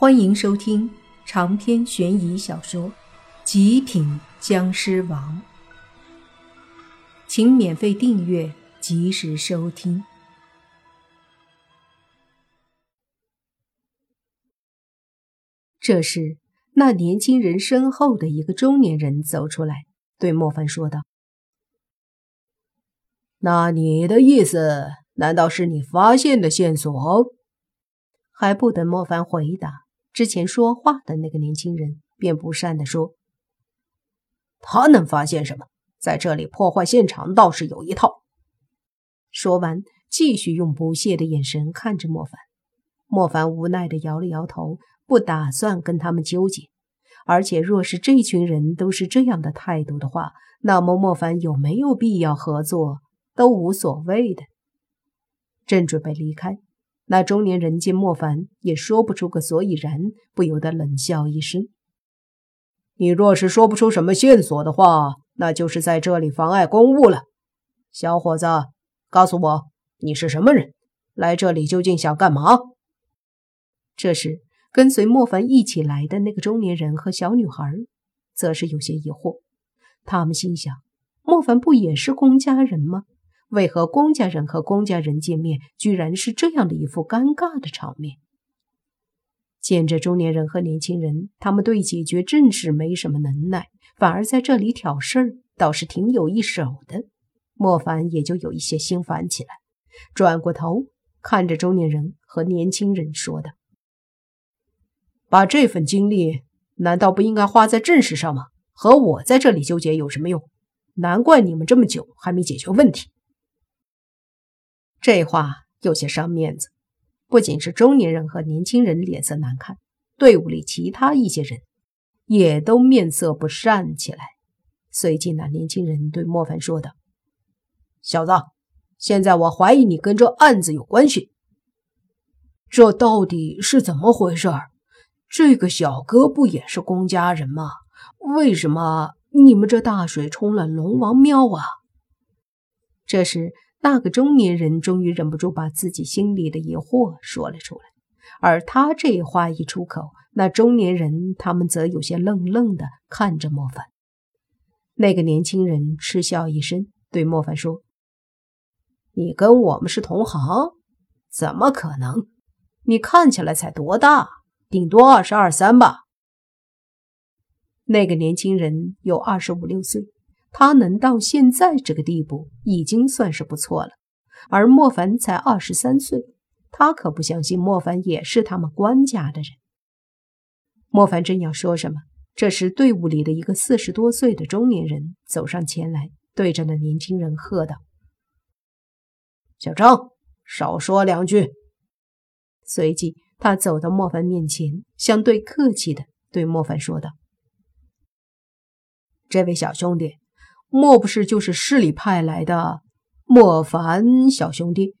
欢迎收听长篇悬疑小说《极品僵尸王》，请免费订阅，及时收听。这时，那年轻人身后的一个中年人走出来，对莫凡说道：“那你的意思，难道是你发现的线索？”还不等莫凡回答。之前说话的那个年轻人便不善地说：“他能发现什么？在这里破坏现场倒是有一套。”说完，继续用不屑的眼神看着莫凡。莫凡无奈地摇了摇头，不打算跟他们纠结。而且，若是这群人都是这样的态度的话，那么莫凡有没有必要合作都无所谓的。正准备离开。那中年人见莫凡也说不出个所以然，不由得冷笑一声：“你若是说不出什么线索的话，那就是在这里妨碍公务了。小伙子，告诉我你是什么人，来这里究竟想干嘛？”这时，跟随莫凡一起来的那个中年人和小女孩，则是有些疑惑。他们心想：莫凡不也是公家人吗？为何公家人和公家人见面，居然是这样的一副尴尬的场面？见着中年人和年轻人，他们对解决正事没什么能耐，反而在这里挑事儿，倒是挺有一手的。莫凡也就有一些心烦起来，转过头看着中年人和年轻人说道：“把这份精力难道不应该花在正事上吗？和我在这里纠结有什么用？难怪你们这么久还没解决问题。”这话有些伤面子，不仅是中年人和年轻人脸色难看，队伍里其他一些人也都面色不善起来。随即，那年轻人对莫凡说道：“小子，现在我怀疑你跟这案子有关系，这到底是怎么回事？这个小哥不也是公家人吗？为什么你们这大水冲了龙王庙啊？”这时。那个中年人终于忍不住把自己心里的疑惑说了出来，而他这话一出口，那中年人他们则有些愣愣的看着莫凡。那个年轻人嗤笑一声，对莫凡说：“你跟我们是同行？怎么可能？你看起来才多大？顶多二十二三吧？”那个年轻人有二十五六岁。他能到现在这个地步，已经算是不错了。而莫凡才二十三岁，他可不相信莫凡也是他们关家的人。莫凡正要说什么，这时队伍里的一个四十多岁的中年人走上前来，对着那年轻人喝道：“小张，少说两句。”随即，他走到莫凡面前，相对客气的对莫凡说道：“这位小兄弟。”莫不是就是市里派来的莫凡小兄弟？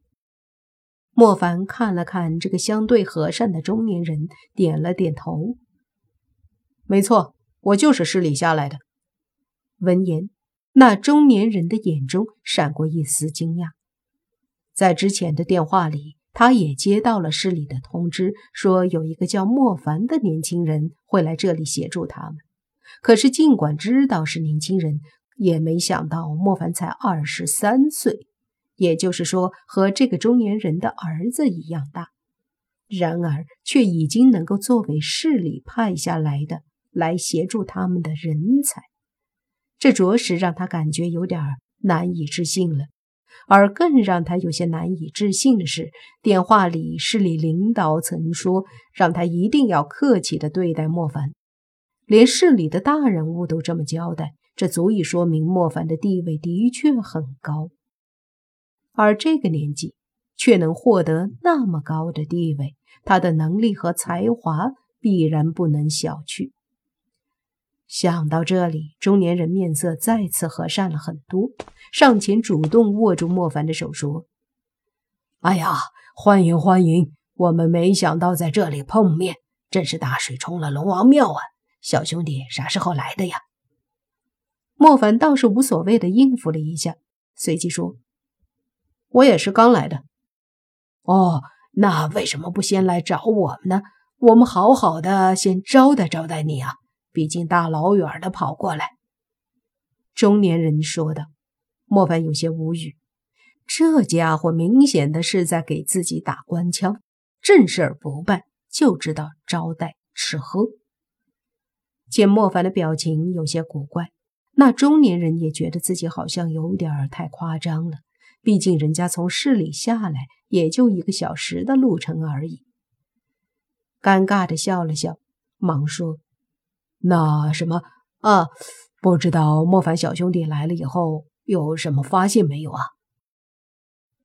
莫凡看了看这个相对和善的中年人，点了点头。没错，我就是市里下来的。闻言，那中年人的眼中闪过一丝惊讶。在之前的电话里，他也接到了市里的通知，说有一个叫莫凡的年轻人会来这里协助他们。可是，尽管知道是年轻人，也没想到莫凡才二十三岁，也就是说和这个中年人的儿子一样大，然而却已经能够作为市里派下来的来协助他们的人才，这着实让他感觉有点难以置信了。而更让他有些难以置信的是，电话里市里领导曾说让他一定要客气的对待莫凡，连市里的大人物都这么交代。这足以说明莫凡的地位的确很高，而这个年纪却能获得那么高的地位，他的能力和才华必然不能小觑。想到这里，中年人面色再次和善了很多，上前主动握住莫凡的手，说：“哎呀，欢迎欢迎！我们没想到在这里碰面，真是大水冲了龙王庙啊！小兄弟啥时候来的呀？”莫凡倒是无所谓的应付了一下，随即说：“我也是刚来的。”哦，那为什么不先来找我们呢？我们好好的先招待招待你啊，毕竟大老远的跑过来。”中年人说道。莫凡有些无语，这家伙明显的是在给自己打官腔，正事儿不办，就知道招待吃喝。见莫凡的表情有些古怪，那中年人也觉得自己好像有点太夸张了。毕竟人家从市里下来也就一个小时的路程而已。尴尬的笑了笑，忙说：“那什么啊，不知道莫凡小兄弟来了以后。”有什么发现没有啊？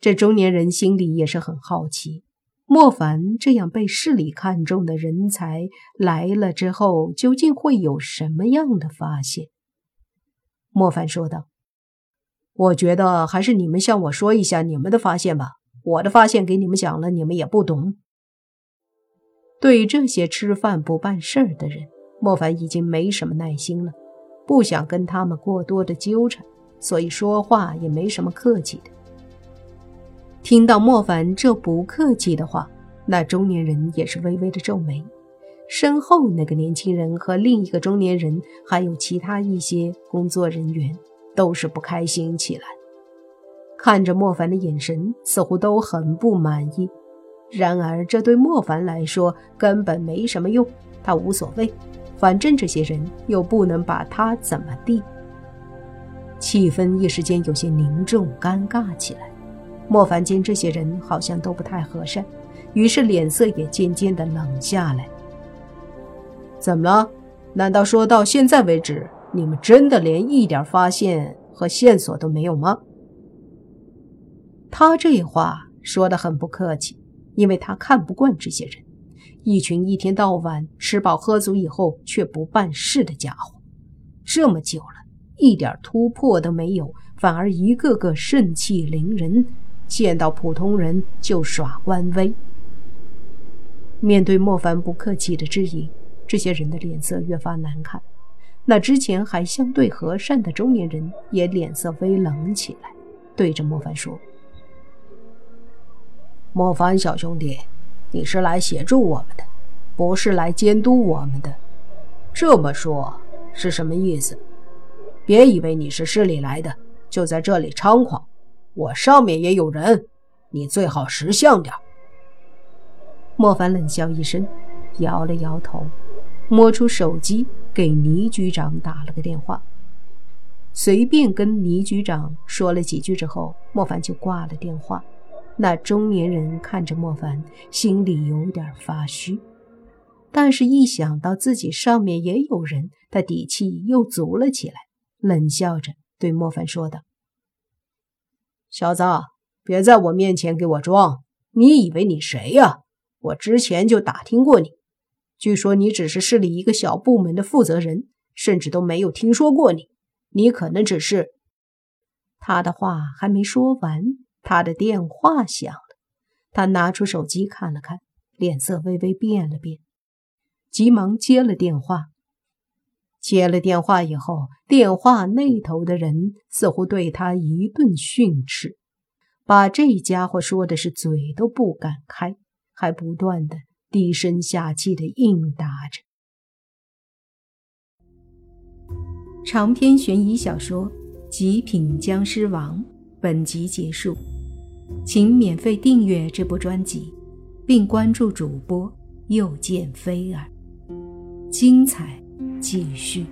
这中年人心里也是很好奇，莫凡这样被市里看中的人才来了之后，究竟会有什么样的发现？莫凡说道：“我觉得还是你们向我说一下你们的发现吧，我的发现给你们讲了，你们也不懂。”对这些吃饭不办事儿的人，莫凡已经没什么耐心了，不想跟他们过多的纠缠。所以说话也没什么客气的。听到莫凡这不客气的话，那中年人也是微微的皱眉。身后那个年轻人和另一个中年人，还有其他一些工作人员，都是不开心起来，看着莫凡的眼神似乎都很不满意。然而这对莫凡来说根本没什么用，他无所谓，反正这些人又不能把他怎么地。气氛一时间有些凝重尴尬起来。莫凡见这些人好像都不太和善，于是脸色也渐渐的冷下来。怎么了？难道说到现在为止，你们真的连一点发现和线索都没有吗？他这话说的很不客气，因为他看不惯这些人，一群一天到晚吃饱喝足以后却不办事的家伙，这么久了。一点突破都没有，反而一个个盛气凌人，见到普通人就耍官威。面对莫凡不客气的质疑，这些人的脸色越发难看。那之前还相对和善的中年人也脸色微冷起来，对着莫凡说：“莫凡小兄弟，你是来协助我们的，不是来监督我们的。这么说，是什么意思？”别以为你是市里来的，就在这里猖狂。我上面也有人，你最好识相点。莫凡冷笑一声，摇了摇头，摸出手机给倪局长打了个电话，随便跟倪局长说了几句之后，莫凡就挂了电话。那中年人看着莫凡，心里有点发虚，但是一想到自己上面也有人，他底气又足了起来。冷笑着对莫凡说道：“小子，别在我面前给我装！你以为你谁呀？我之前就打听过你，据说你只是市里一个小部门的负责人，甚至都没有听说过你。你可能只是……”他的话还没说完，他的电话响了。他拿出手机看了看，脸色微微变了变，急忙接了电话。接了电话以后，电话那头的人似乎对他一顿训斥，把这家伙说的是嘴都不敢开，还不断的低声下气的应答着。长篇悬疑小说《极品僵尸王》本集结束，请免费订阅这部专辑，并关注主播又见菲儿，精彩。继续。